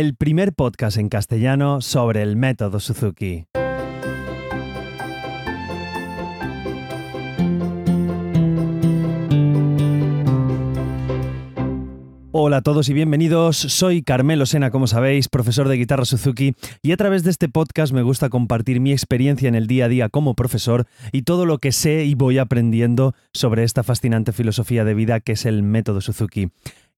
el primer podcast en castellano sobre el método Suzuki. Hola a todos y bienvenidos. Soy Carmelo Sena, como sabéis, profesor de guitarra Suzuki, y a través de este podcast me gusta compartir mi experiencia en el día a día como profesor y todo lo que sé y voy aprendiendo sobre esta fascinante filosofía de vida que es el método Suzuki.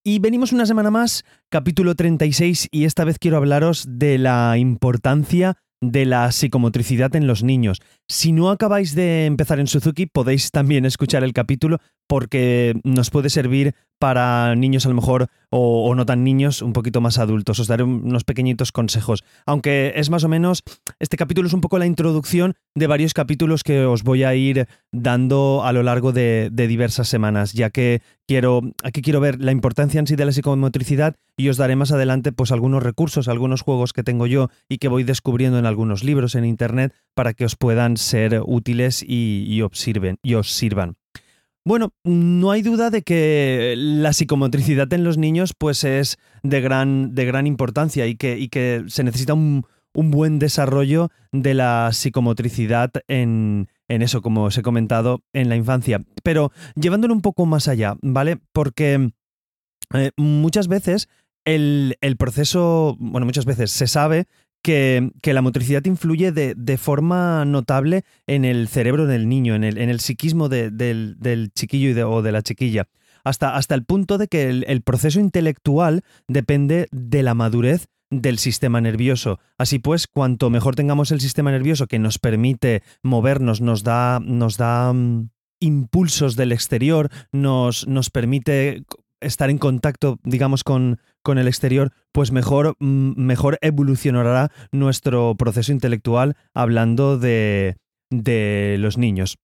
Y venimos una semana más, capítulo 36, y esta vez quiero hablaros de la importancia de la psicomotricidad en los niños. Si no acabáis de empezar en Suzuki, podéis también escuchar el capítulo porque nos puede servir para niños a lo mejor o, no tan niños, un poquito más adultos. Os daré unos pequeñitos consejos. Aunque es más o menos, este capítulo es un poco la introducción de varios capítulos que os voy a ir dando a lo largo de, diversas semanas, ya que quiero, aquí quiero ver la importancia en sí de la psicomotricidad y os daré más adelante pues algunos recursos, algunos juegos que tengo yo y que voy descubriendo en algunos libros en internet para que os puedan ser útiles y, y os sirvan. Bueno, no hay duda de que la psicomotricidad en los niños pues es de gran, de gran importancia y que, y que se necesita un, buen desarrollo de la psicomotricidad en, eso, como os he comentado, en la infancia. Pero llevándolo un poco más allá, ¿vale? Porque eh, muchas veces el, el, proceso, bueno, muchas veces se sabe que, la motricidad influye de, forma notable en el cerebro del niño, en el, psiquismo del, chiquillo o de la chiquilla, hasta, hasta el punto de que el, proceso intelectual depende de la madurez del sistema nervioso. Así pues, cuanto mejor tengamos el sistema nervioso que nos permite movernos, nos da, nos da mm, impulsos del exterior, nos, nos permite estar en contacto, digamos, con, con el exterior, pues mejor, mm, mejor evolucionará nuestro proceso intelectual hablando de, de los niños.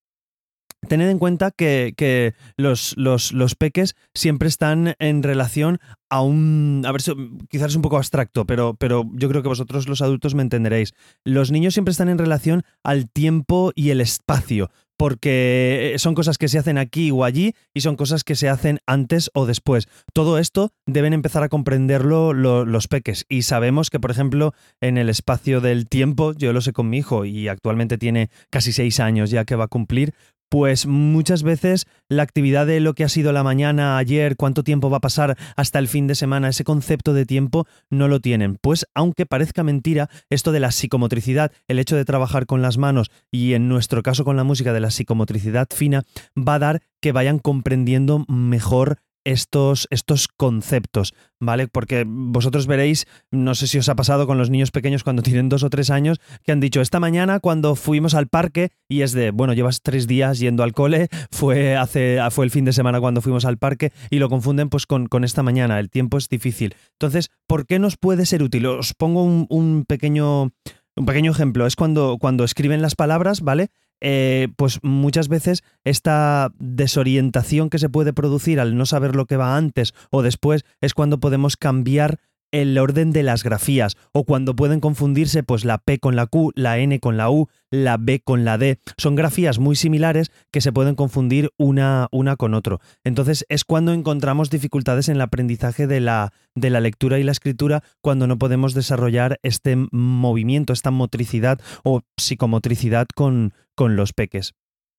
Tened en cuenta que, los, los, peques siempre están en relación a un... A ver, quizás es un poco abstracto, pero, pero yo creo que vosotros los adultos me entenderéis. Los niños siempre están en relación al tiempo y el espacio porque son cosas que se hacen aquí o allí y son cosas que se hacen antes o después. Todo esto deben empezar a comprenderlo los peques y sabemos que, por ejemplo, en el espacio del tiempo, yo lo sé con mi hijo y actualmente tiene casi seis años ya que va a cumplir, pues muchas veces la actividad de lo que ha sido la mañana, ayer, cuánto tiempo va a pasar hasta el fin de semana, ese concepto de tiempo no lo tienen. Pues aunque parezca mentira, esto de la psicomotricidad, el hecho de trabajar con las manos y en nuestro caso con la música de la psicomotricidad fina, va a dar que vayan comprendiendo mejor estos, estos conceptos, ¿vale? Porque vosotros veréis, no sé si os ha pasado con los niños pequeños cuando tienen dos o tres años, que han dicho, esta mañana cuando fuimos al parque, y es de, bueno, llevas tres días yendo al cole, fue, hace, fue el fin de semana cuando fuimos al parque, y lo confunden pues con, con esta mañana, el tiempo es difícil. Entonces, ¿por qué nos puede ser útil? Os pongo un, un pequeño... Un pequeño ejemplo es cuando, cuando escriben las palabras, ¿vale? Eh, pues muchas veces esta desorientación que se puede producir al no saber lo que va antes o después es cuando podemos cambiar el orden de las grafías o cuando pueden confundirse pues la P con la Q, la N con la U, la B con la D. Son grafías muy similares que se pueden confundir una, una con otro. Entonces es cuando encontramos dificultades en el aprendizaje de la, de la lectura y la escritura cuando no podemos desarrollar este movimiento, esta motricidad o psicomotricidad con, con los peques.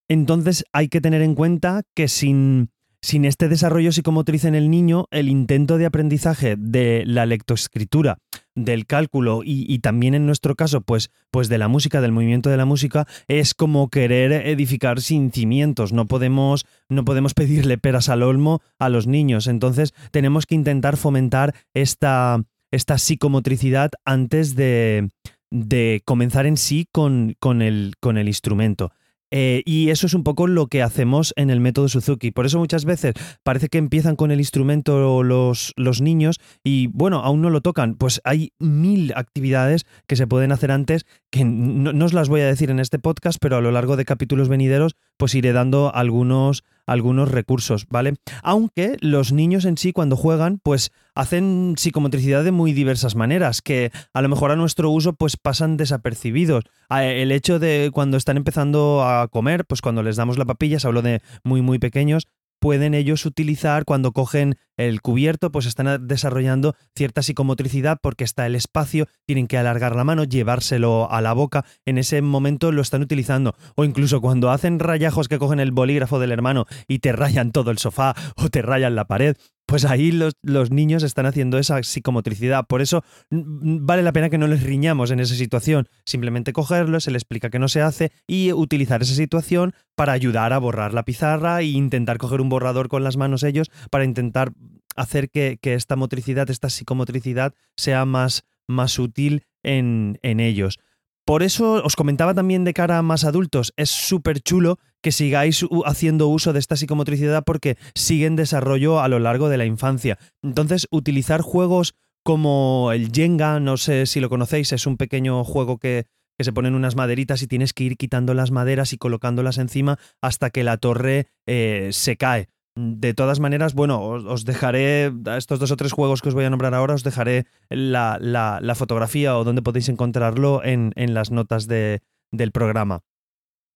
Entonces hay que tener en cuenta que sin sin este desarrollo psicomotriz en el niño, el intento de aprendizaje de la lectoescritura, del cálculo y, también en nuestro caso, pues, pues de la música, del movimiento de la música, es como querer edificar sin cimientos. No podemos, no podemos pedirle peras al olmo a los niños. Entonces tenemos que intentar fomentar esta, esta psicomotricidad antes de, de comenzar en sí con, con, el, con el instrumento. Eh, y eso es un poco lo que hacemos en el método Suzuki. Por eso muchas veces parece que empiezan con el instrumento los, los niños y bueno, aún no lo tocan. Pues hay mil actividades que se pueden hacer antes que no, os las voy a decir en este podcast, pero a lo largo de capítulos venideros pues iré dando algunos, algunos recursos, ¿vale? Aunque los niños en sí cuando juegan pues hacen psicomotricidad de muy diversas maneras, que a lo mejor a nuestro uso pues pasan desapercibidos. El hecho de cuando están empezando a comer, pues cuando les damos la papilla, se hablo de muy muy pequeños, pueden ellos utilizar cuando cogen el cubierto, pues están desarrollando cierta psicomotricidad porque está el espacio, tienen que alargar la mano, llevárselo a la boca, en ese momento lo están utilizando. O incluso cuando hacen rayajos que cogen el bolígrafo del hermano y te rayan todo el sofá o te rayan la pared, pues ahí los, los, niños están haciendo esa psicomotricidad. Por eso vale la pena que no les riñamos en esa situación. Simplemente cogerlo, se les explica que no se hace y utilizar esa situación para ayudar a borrar la pizarra e intentar coger un borrador con las manos ellos para intentar hacer que, esta motricidad, esta psicomotricidad sea más, más útil en, en ellos. Por eso os comentaba también de cara a más adultos, es súper chulo que sigáis haciendo uso de esta psicomotricidad porque sigue en desarrollo a lo largo de la infancia. Entonces, utilizar juegos como el Jenga, no sé si lo conocéis, es un pequeño juego que, se ponen unas maderitas y tienes que ir quitando las maderas y colocándolas encima hasta que la torre eh, se cae. De todas maneras, bueno, os, dejaré, estos dos o tres juegos que os voy a nombrar ahora, os dejaré la, la, fotografía o donde podéis encontrarlo en, en las notas de, del programa.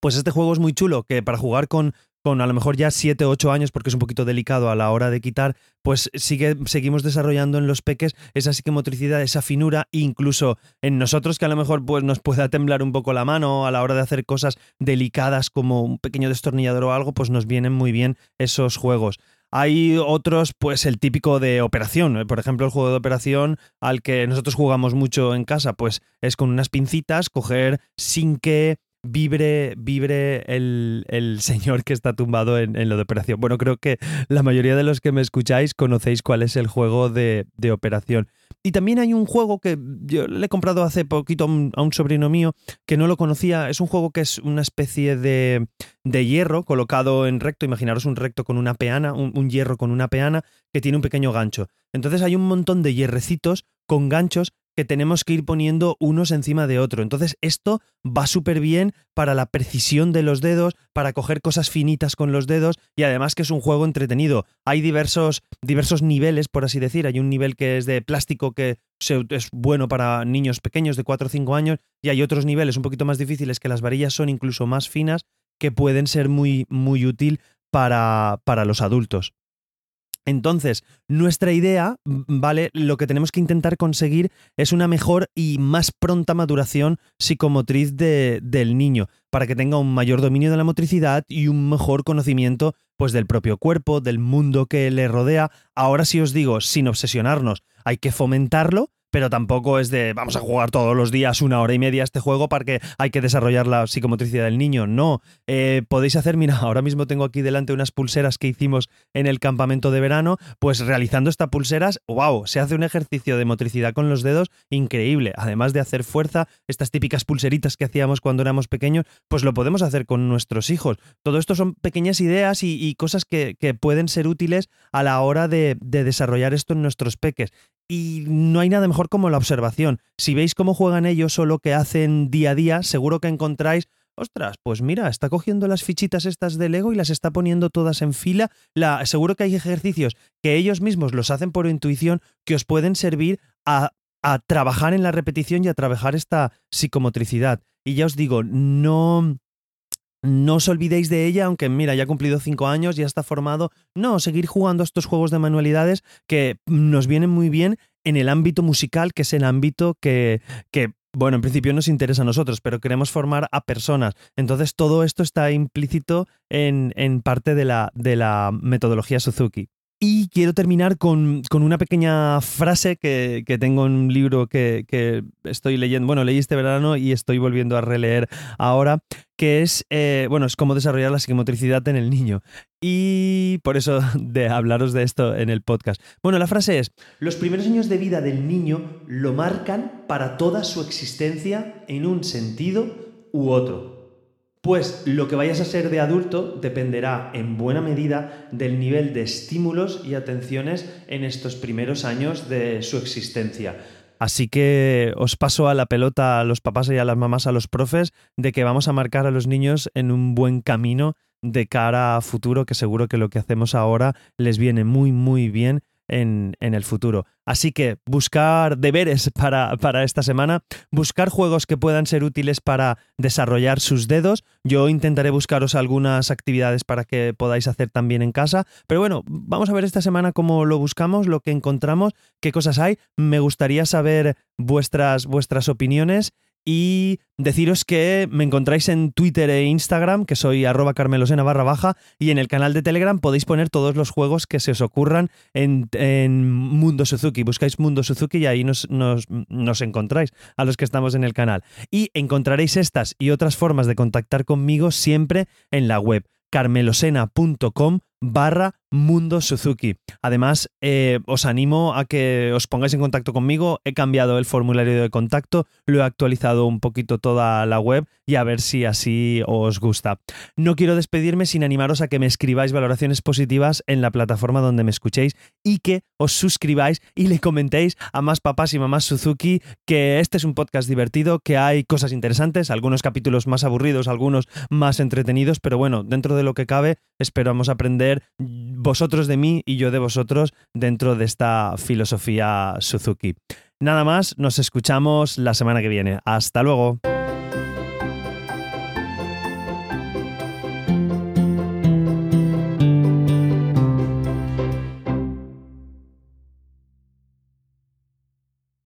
Pues este juego es muy chulo, que para jugar con, con a lo mejor ya 7 o 8 años, porque es un poquito delicado a la hora de quitar, pues sigue, seguimos desarrollando en los peques esa psicomotricidad, esa finura, incluso en nosotros que a lo mejor pues, nos pueda temblar un poco la mano a la hora de hacer cosas delicadas como un pequeño destornillador o algo, pues nos vienen muy bien esos juegos. Hay otros, pues el típico de operación. Por ejemplo, el juego de operación al que nosotros jugamos mucho en casa, pues es con unas pincitas, coger sin que vibre, vibre el, el, señor que está tumbado en, en, lo de operación. Bueno, creo que la mayoría de los que me escucháis conocéis cuál es el juego de, de operación. Y también hay un juego que yo le he comprado hace poquito a un, sobrino mío que no lo conocía. Es un juego que es una especie de, de hierro colocado en recto. Imaginaros un recto con una peana, un, un hierro con una peana que tiene un pequeño gancho. Entonces hay un montón de hierrecitos con ganchos que tenemos que ir poniendo unos encima de otro. Entonces esto va súper bien para la precisión de los dedos, para coger cosas finitas con los dedos y además que es un juego entretenido. Hay diversos, diversos niveles, por así decir. Hay un nivel que es de plástico que es bueno para niños pequeños de 4 o 5 años y hay otros niveles un poquito más difíciles que las varillas son incluso más finas que pueden ser muy, muy útil para, para los adultos. Entonces, nuestra idea, ¿vale? Lo que tenemos que intentar conseguir es una mejor y más pronta maduración psicomotriz del niño, para que tenga un mayor dominio de la motricidad y un mejor conocimiento pues del propio cuerpo, del mundo que le rodea. Ahora sí os digo, sin obsesionarnos, hay que fomentarlo, pero tampoco es de vamos a jugar todos los días una hora y media este juego porque hay que desarrollar la psicomotricidad del niño. No, eh, podéis hacer, mira, ahora mismo tengo aquí delante unas pulseras que hicimos en el campamento de verano, pues realizando estas pulseras, wow, se hace un ejercicio de motricidad con los dedos increíble. Además de hacer fuerza, estas típicas pulseritas que hacíamos cuando éramos pequeños, pues lo podemos hacer con nuestros hijos. Todo esto son pequeñas ideas y, cosas que, pueden ser útiles a la hora de, de desarrollar esto en nuestros peques. Y no hay nada mejor como la observación. Si veis cómo juegan ellos o lo que hacen día a día, seguro que encontráis ostras, pues mira, está cogiendo las fichitas estas de Lego y las está poniendo todas en fila. La, seguro que hay ejercicios que ellos mismos los hacen por intuición que os pueden servir a, a trabajar en la repetición y a trabajar esta psicomotricidad. Y ya os digo, no, no os olvidéis de ella, aunque mira, ya ha cumplido cinco años, ya está formado. No, seguir jugando estos juegos de manualidades que nos vienen muy bien en el ámbito musical, que es el ámbito que, que bueno, en principio nos interesa a nosotros, pero queremos formar a personas. Entonces todo esto está implícito en, en parte de la, de la metodología Suzuki. Y quiero terminar con, una pequeña frase que, tengo en un libro que, estoy leyendo, bueno, leí este verano y estoy volviendo a releer ahora, que es, eh, bueno, es cómo desarrollar la psicomotricidad en el niño. Y por eso de hablaros de esto en el podcast. Bueno, la frase es, los primeros años de vida del niño lo marcan para toda su existencia en un sentido u otro. Pues lo que vayas a ser de adulto dependerá en buena medida del nivel de estímulos y atenciones en estos primeros años de su existencia. Así que os paso a la pelota a los papás y a las mamás, a los profes, de que vamos a marcar a los niños en un buen camino de cara a futuro, que seguro que lo que hacemos ahora les viene muy, muy bien en, el futuro. Así que buscar deberes para, para, esta semana, buscar juegos que puedan ser útiles para desarrollar sus dedos. Yo intentaré buscaros algunas actividades para que podáis hacer también en casa. Pero bueno, vamos a ver esta semana cómo lo buscamos, lo que encontramos, qué cosas hay. Me gustaría saber vuestras, vuestras opiniones y deciros que me encontráis en Twitter e Instagram, que soy arroba carmelosena barra baja, y en el canal de Telegram podéis poner todos los juegos que se os ocurran en, Mundo Suzuki. Buscáis Mundo Suzuki y ahí nos, nos encontráis a los que estamos en el canal. Y encontraréis estas y otras formas de contactar conmigo siempre en la web carmelosena.com barra Mundo Suzuki. Además, eh, os animo a que os pongáis en contacto conmigo. He cambiado el formulario de contacto, lo he actualizado un poquito toda la web y a ver si así os gusta. No quiero despedirme sin animaros a que me escribáis valoraciones positivas en la plataforma donde me escuchéis y que os suscribáis y le comentéis a más papás y mamás Suzuki que este es un podcast divertido, que hay cosas interesantes, algunos capítulos más aburridos, algunos más entretenidos, pero bueno, dentro de lo que cabe, esperamos vosotros de mí y yo de vosotros dentro de esta filosofía Suzuki. Nada más, nos escuchamos la semana que viene. Hasta luego.